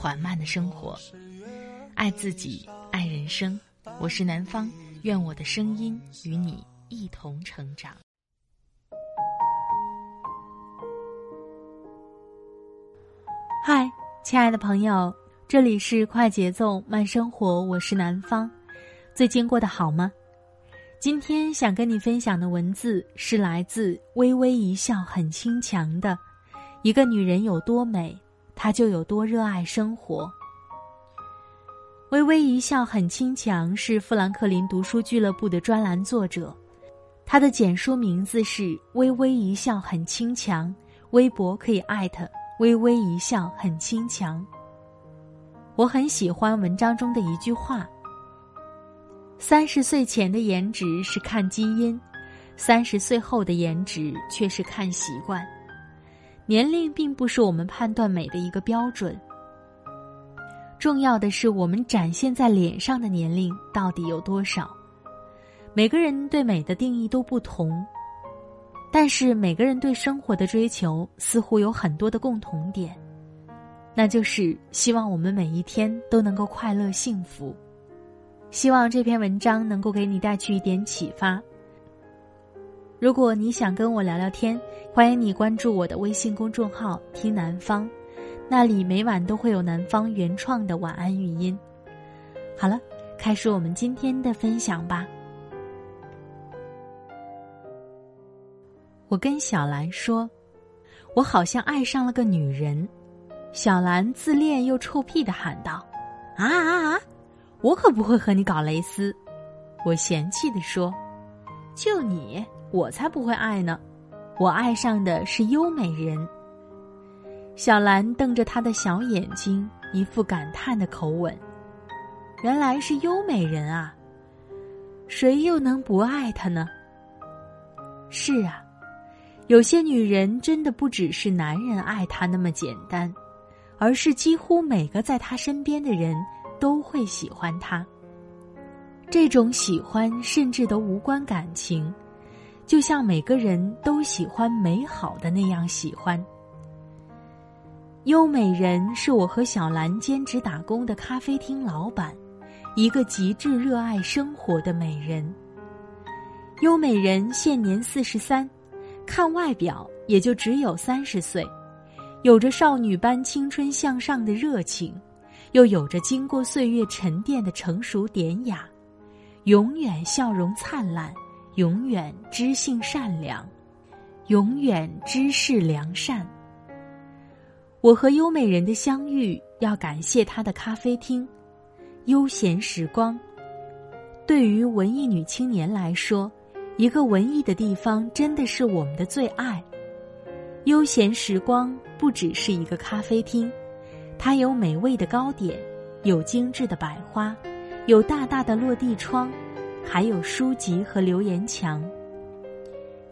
缓慢的生活，爱自己，爱人生。我是南方，愿我的声音与你一同成长。嗨，亲爱的朋友，这里是快节奏慢生活，我是南方。最近过得好吗？今天想跟你分享的文字是来自《微微一笑很倾强》的，一个女人有多美。他就有多热爱生活。微微一笑很轻强是富兰克林读书俱乐部的专栏作者，他的简书名字是“微微一笑很轻强”，微博可以艾特“微微一笑很轻强”。我很喜欢文章中的一句话：“三十岁前的颜值是看基因，三十岁后的颜值却是看习惯。”年龄并不是我们判断美的一个标准，重要的是我们展现在脸上的年龄到底有多少。每个人对美的定义都不同，但是每个人对生活的追求似乎有很多的共同点，那就是希望我们每一天都能够快乐幸福。希望这篇文章能够给你带去一点启发。如果你想跟我聊聊天，欢迎你关注我的微信公众号“听南方”，那里每晚都会有南方原创的晚安语音。好了，开始我们今天的分享吧。我跟小兰说：“我好像爱上了个女人。”小兰自恋又臭屁的喊道：“啊啊啊！我可不会和你搞蕾丝。”我嫌弃的说：“就你。”我才不会爱呢，我爱上的是优美人。小兰瞪着她的小眼睛，一副感叹的口吻。原来是优美人啊，谁又能不爱她呢？是啊，有些女人真的不只是男人爱她那么简单，而是几乎每个在她身边的人都会喜欢她。这种喜欢甚至都无关感情。就像每个人都喜欢美好的那样喜欢。优美人是我和小兰兼职打工的咖啡厅老板，一个极致热爱生活的美人。优美人现年四十三，看外表也就只有三十岁，有着少女般青春向上的热情，又有着经过岁月沉淀的成熟典雅，永远笑容灿烂。永远知性善良，永远知事良善。我和优美人的相遇，要感谢她的咖啡厅——悠闲时光。对于文艺女青年来说，一个文艺的地方真的是我们的最爱。悠闲时光不只是一个咖啡厅，它有美味的糕点，有精致的百花，有大大的落地窗。还有书籍和留言墙。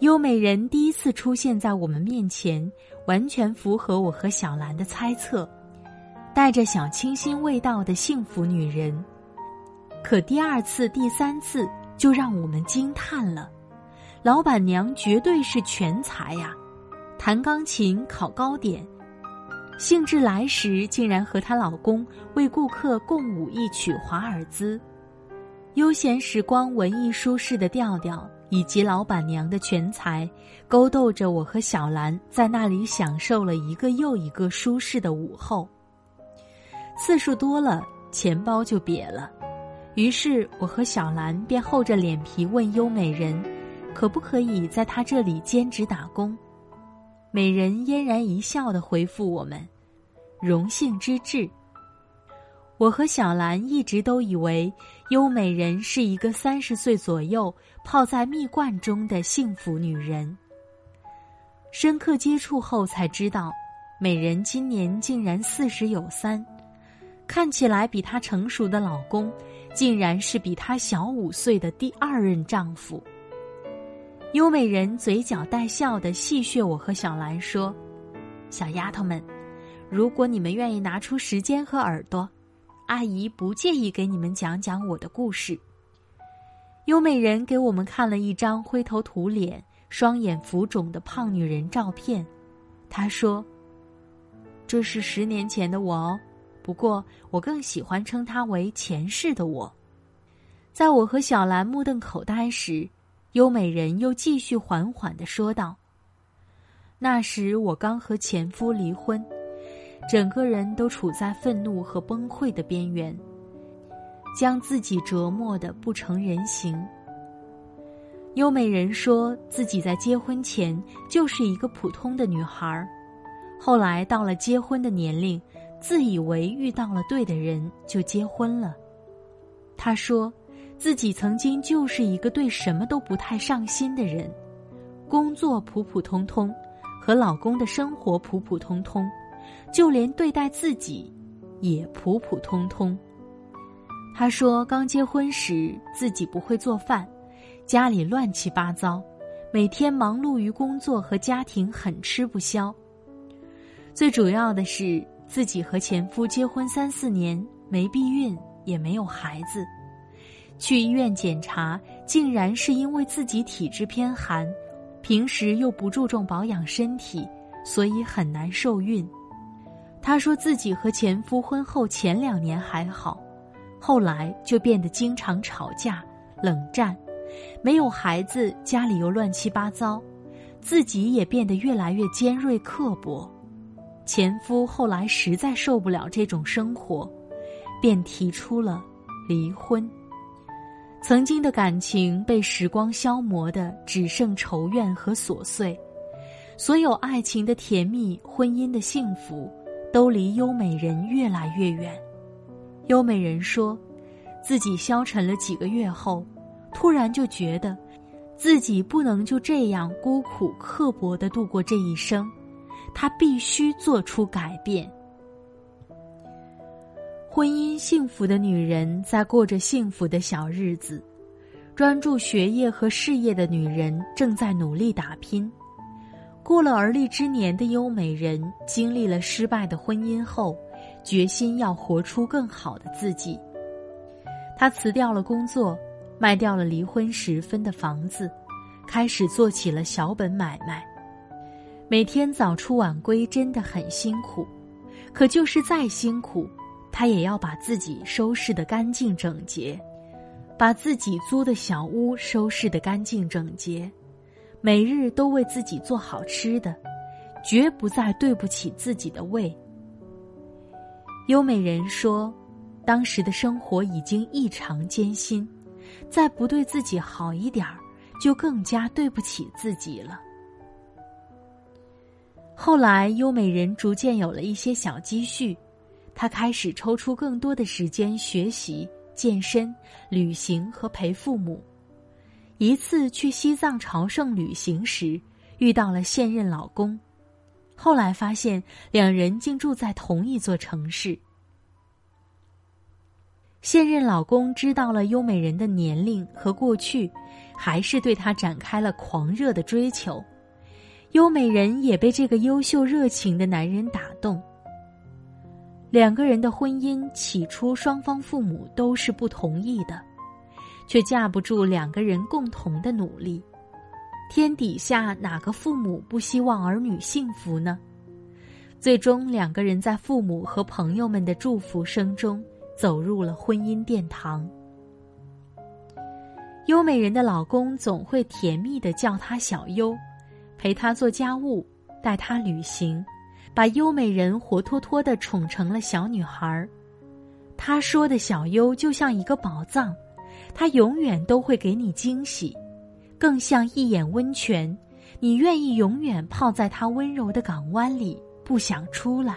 优美人第一次出现在我们面前，完全符合我和小兰的猜测，带着小清新味道的幸福女人。可第二次、第三次就让我们惊叹了，老板娘绝对是全才呀，弹钢琴、烤糕点，兴致来时竟然和她老公为顾客共舞一曲华尔兹。悠闲时光，文艺舒适的调调，以及老板娘的全才，勾逗着我和小兰在那里享受了一个又一个舒适的午后。次数多了，钱包就瘪了，于是我和小兰便厚着脸皮问优美人，可不可以在她这里兼职打工？美人嫣然一笑的回复我们：“荣幸之至。”我和小兰一直都以为，优美人是一个三十岁左右泡在蜜罐中的幸福女人。深刻接触后才知道，美人今年竟然四十有三，看起来比她成熟的老公，竟然是比她小五岁的第二任丈夫。优美人嘴角带笑的戏谑我和小兰说：“小丫头们，如果你们愿意拿出时间和耳朵，阿姨不介意给你们讲讲我的故事。”优美人给我们看了一张灰头土脸、双眼浮肿的胖女人照片，她说：“这是十年前的我哦，不过我更喜欢称她为前世的我。”在我和小兰目瞪口呆时。优美人又继续缓缓的说道：“那时我刚和前夫离婚，整个人都处在愤怒和崩溃的边缘，将自己折磨的不成人形。”优美人说自己在结婚前就是一个普通的女孩，后来到了结婚的年龄，自以为遇到了对的人就结婚了。她说。自己曾经就是一个对什么都不太上心的人，工作普普通通，和老公的生活普普通通，就连对待自己也普普通通。她说，刚结婚时自己不会做饭，家里乱七八糟，每天忙碌于工作和家庭，很吃不消。最主要的是，自己和前夫结婚三四年，没避孕，也没有孩子。去医院检查，竟然是因为自己体质偏寒，平时又不注重保养身体，所以很难受孕。她说自己和前夫婚后前两年还好，后来就变得经常吵架、冷战，没有孩子，家里又乱七八糟，自己也变得越来越尖锐刻薄。前夫后来实在受不了这种生活，便提出了离婚。曾经的感情被时光消磨的只剩仇怨和琐碎，所有爱情的甜蜜、婚姻的幸福，都离优美人越来越远。优美人说，自己消沉了几个月后，突然就觉得，自己不能就这样孤苦刻薄的度过这一生，她必须做出改变。婚姻幸福的女人在过着幸福的小日子，专注学业和事业的女人正在努力打拼。过了而立之年的优美人，经历了失败的婚姻后，决心要活出更好的自己。她辞掉了工作，卖掉了离婚时分的房子，开始做起了小本买卖。每天早出晚归，真的很辛苦，可就是再辛苦。他也要把自己收拾得干净整洁，把自己租的小屋收拾得干净整洁，每日都为自己做好吃的，绝不再对不起自己的胃。优美人说：“当时的生活已经异常艰辛，再不对自己好一点儿，就更加对不起自己了。”后来，优美人逐渐有了一些小积蓄。他开始抽出更多的时间学习、健身、旅行和陪父母。一次去西藏朝圣旅行时，遇到了现任老公。后来发现两人竟住在同一座城市。现任老公知道了优美人的年龄和过去，还是对她展开了狂热的追求。优美人也被这个优秀热情的男人打动。两个人的婚姻起初，双方父母都是不同意的，却架不住两个人共同的努力。天底下哪个父母不希望儿女幸福呢？最终，两个人在父母和朋友们的祝福声中走入了婚姻殿堂。优美人的老公总会甜蜜的叫她小优，陪她做家务，带她旅行。把优美人活脱脱的宠成了小女孩儿，他说的小优就像一个宝藏，他永远都会给你惊喜，更像一眼温泉，你愿意永远泡在他温柔的港湾里，不想出来。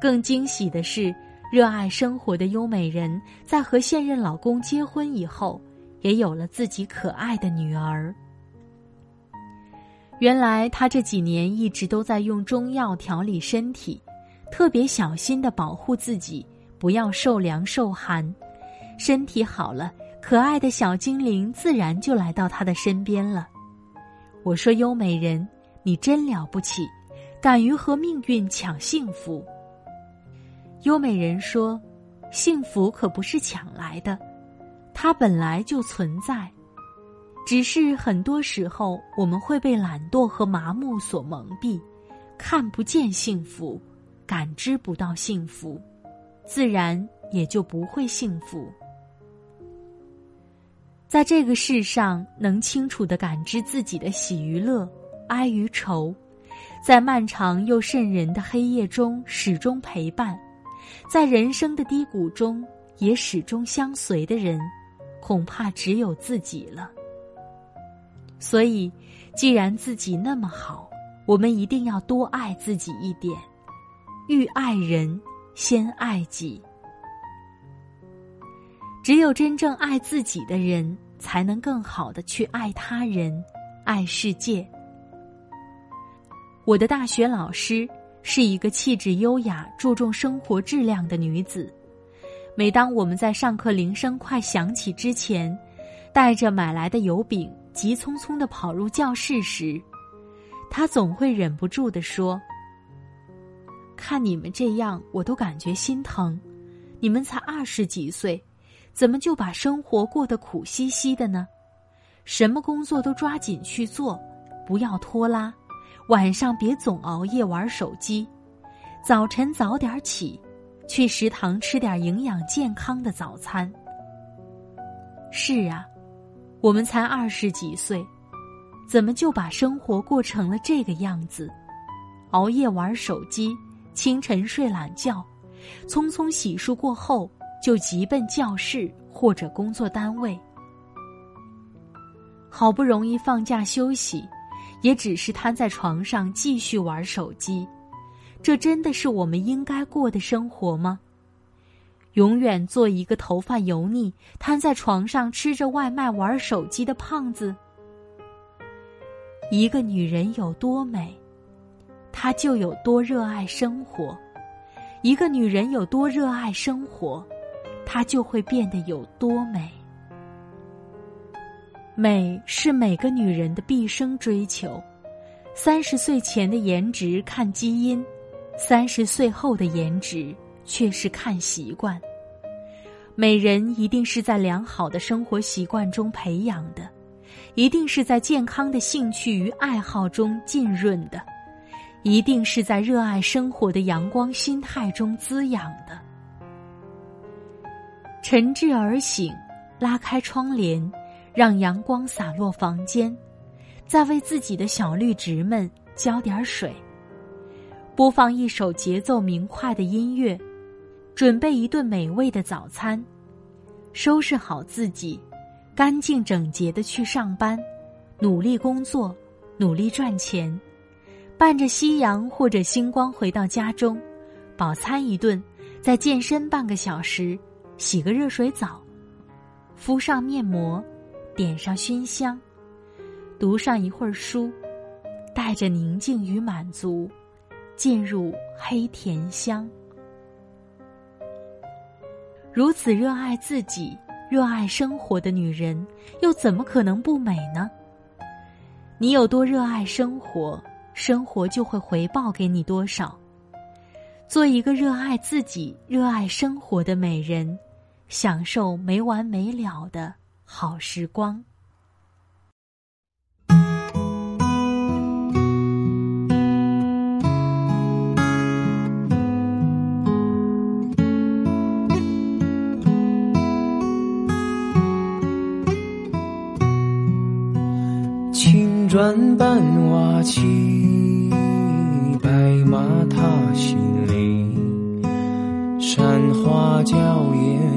更惊喜的是，热爱生活的优美人在和现任老公结婚以后，也有了自己可爱的女儿。原来她这几年一直都在用中药调理身体，特别小心的保护自己，不要受凉受寒。身体好了，可爱的小精灵自然就来到他的身边了。我说：“优美人，你真了不起，敢于和命运抢幸福。”优美人说：“幸福可不是抢来的，它本来就存在。”只是很多时候，我们会被懒惰和麻木所蒙蔽，看不见幸福，感知不到幸福，自然也就不会幸福。在这个世上，能清楚的感知自己的喜与乐、哀与愁，在漫长又渗人的黑夜中始终陪伴，在人生的低谷中也始终相随的人，恐怕只有自己了。所以，既然自己那么好，我们一定要多爱自己一点。欲爱人，先爱己。只有真正爱自己的人，才能更好的去爱他人、爱世界。我的大学老师是一个气质优雅、注重生活质量的女子。每当我们在上课铃声快响起之前，带着买来的油饼。急匆匆的跑入教室时，他总会忍不住的说：“看你们这样，我都感觉心疼。你们才二十几岁，怎么就把生活过得苦兮兮的呢？什么工作都抓紧去做，不要拖拉。晚上别总熬夜玩手机，早晨早点起，去食堂吃点营养健康的早餐。”是啊。我们才二十几岁，怎么就把生活过成了这个样子？熬夜玩手机，清晨睡懒觉，匆匆洗漱过后就急奔教室或者工作单位。好不容易放假休息，也只是瘫在床上继续玩手机。这真的是我们应该过的生活吗？永远做一个头发油腻、瘫在床上吃着外卖、玩手机的胖子。一个女人有多美，她就有多热爱生活；一个女人有多热爱生活，她就会变得有多美。美是每个女人的毕生追求。三十岁前的颜值看基因，三十岁后的颜值。却是看习惯。美人一定是在良好的生活习惯中培养的，一定是在健康的兴趣与爱好中浸润的，一定是在热爱生活的阳光心态中滋养的。晨至而醒，拉开窗帘，让阳光洒落房间，再为自己的小绿植们浇点水，播放一首节奏明快的音乐。准备一顿美味的早餐，收拾好自己，干净整洁的去上班，努力工作，努力赚钱，伴着夕阳或者星光回到家中，饱餐一顿，再健身半个小时，洗个热水澡，敷上面膜，点上熏香，读上一会儿书，带着宁静与满足，进入黑甜乡。如此热爱自己、热爱生活的女人，又怎么可能不美呢？你有多热爱生活，生活就会回报给你多少。做一个热爱自己、热爱生活的美人，享受没完没了的好时光。青砖伴瓦漆，白马踏新泥，山花娇艳，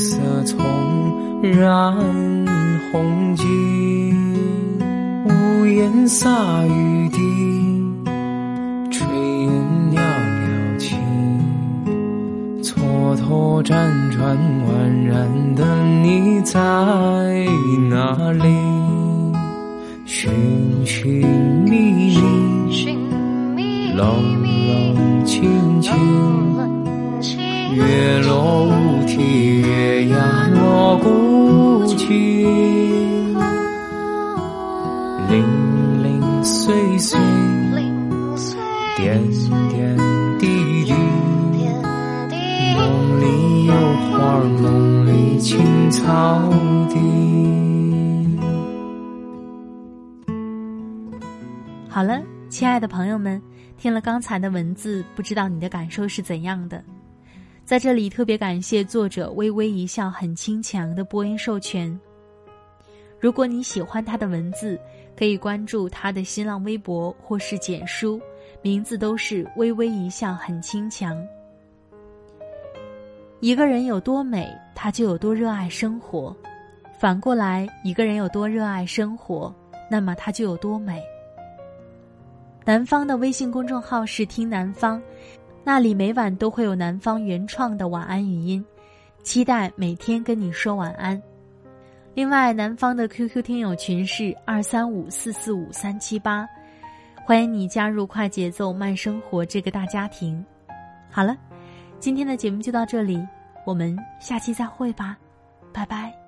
色葱染红巾。屋檐洒雨滴，炊烟袅袅起，蹉跎辗转宛然的你在哪里？寻寻觅觅，冷冷清清，月落乌啼，月牙落孤井，零零碎碎，点点滴滴。梦里有花，梦里青草地。好了，亲爱的朋友们，听了刚才的文字，不知道你的感受是怎样的？在这里特别感谢作者微微一笑很倾强的播音授权。如果你喜欢他的文字，可以关注他的新浪微博或是简书，名字都是微微一笑很倾强。一个人有多美，他就有多热爱生活；反过来，一个人有多热爱生活，那么他就有多美。南方的微信公众号是“听南方”，那里每晚都会有南方原创的晚安语音，期待每天跟你说晚安。另外，南方的 QQ 听友群是二三五四四五三七八，欢迎你加入快节奏慢生活这个大家庭。好了。今天的节目就到这里，我们下期再会吧，拜拜。